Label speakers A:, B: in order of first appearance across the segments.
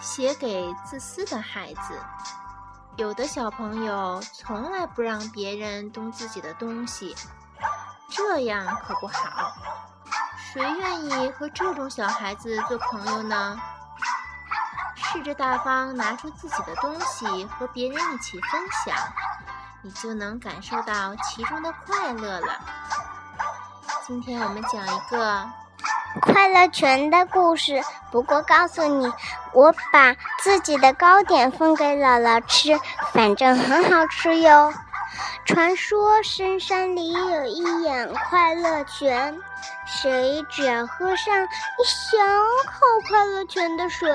A: 写给自私的孩子。有的小朋友从来不让别人动自己的东西，这样可不好。谁愿意和这种小孩子做朋友呢？试着大方拿出自己的东西和别人一起分享，你就能感受到其中的快乐了。今天我们讲一个
B: 快乐泉的故事。不过告诉你，我把自己的糕点分给姥姥吃，反正很好吃哟。传说深山里有一眼快乐泉，谁只要喝上一小口快乐泉的水，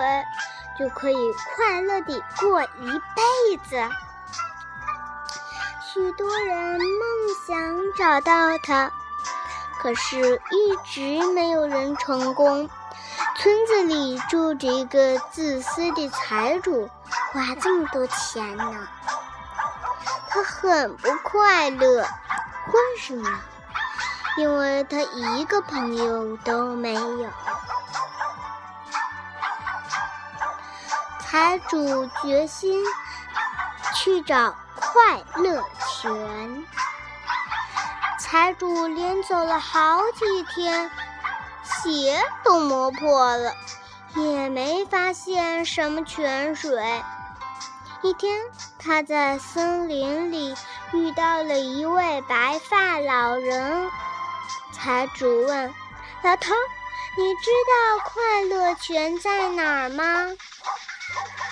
B: 就可以快乐地过一辈子。许多人梦想找到它，可是一直没有人成功。村子里住着一个自私的财主，花这么多钱呢，他很不快乐。为什么？因为他一个朋友都没有。财主决心去找快乐泉。财主连走了好几天。鞋都磨破了，也没发现什么泉水。一天，他在森林里遇到了一位白发老人。财主问：“老头，你知道快乐泉在哪儿吗？”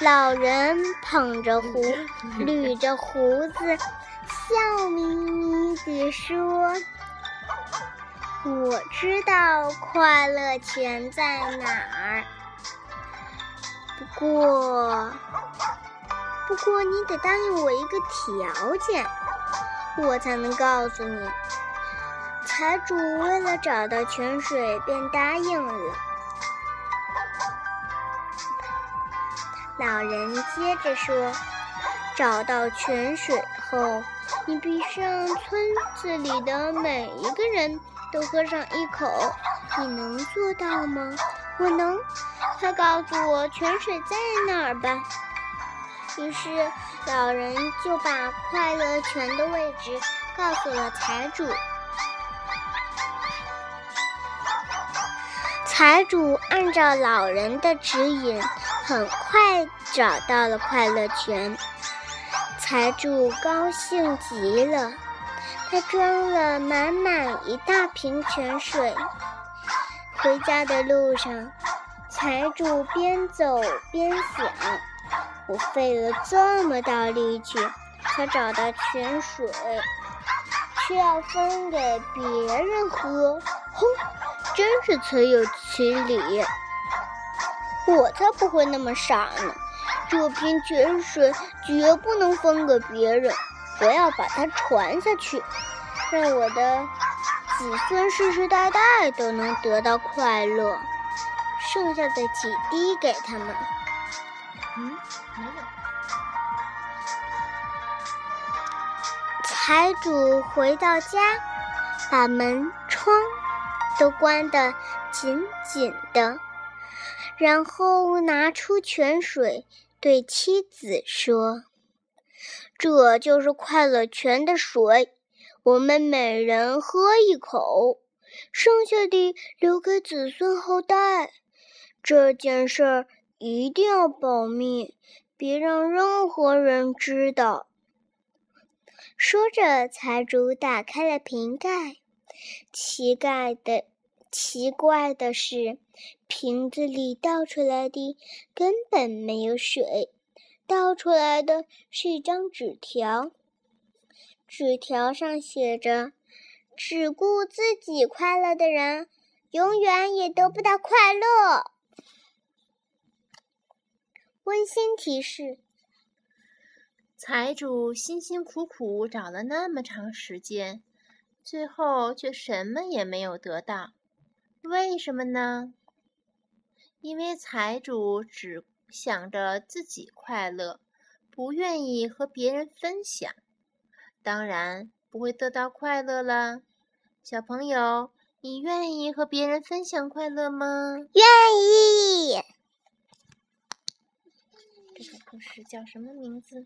B: 老人捧着胡，捋着胡子，笑眯眯地说。我知道快乐泉在哪儿，不过，不过你得答应我一个条件，我才能告诉你。财主为了找到泉水，便答应了。老人接着说：“找到泉水后，你必须让村子里的每一个人。”都喝上一口，你能做到吗？我能，快告诉我泉水在哪儿吧。于是老人就把快乐泉的位置告诉了财主。财主按照老人的指引，很快找到了快乐泉。财主高兴极了。他装了满满一大瓶泉水，回家的路上，财主边走边想：我费了这么大力气才找到泉水，却要分给别人喝，哼，真是存有其理。我才不会那么傻呢！这瓶泉水绝不能分给别人。我要把它传下去，让我的子孙世世代代都能得到快乐。剩下的几滴给他们。
A: 嗯，没有。
B: 财主回到家，把门窗都关得紧紧的，然后拿出泉水，对妻子说。这就是快乐泉的水，我们每人喝一口，剩下的留给子孙后代。这件事儿一定要保密，别让任何人知道。说着，财主打开了瓶盖。奇怪的，奇怪的是，瓶子里倒出来的根本没有水。倒出来的是一张纸条，纸条上写着：“只顾自己快乐的人，永远也得不到快乐。”温馨提示：
A: 财主辛辛苦苦找了那么长时间，最后却什么也没有得到，为什么呢？因为财主只。想着自己快乐，不愿意和别人分享，当然不会得到快乐了。小朋友，你愿意和别人分享快乐吗？
B: 愿意。
A: 这首故事叫什么名字？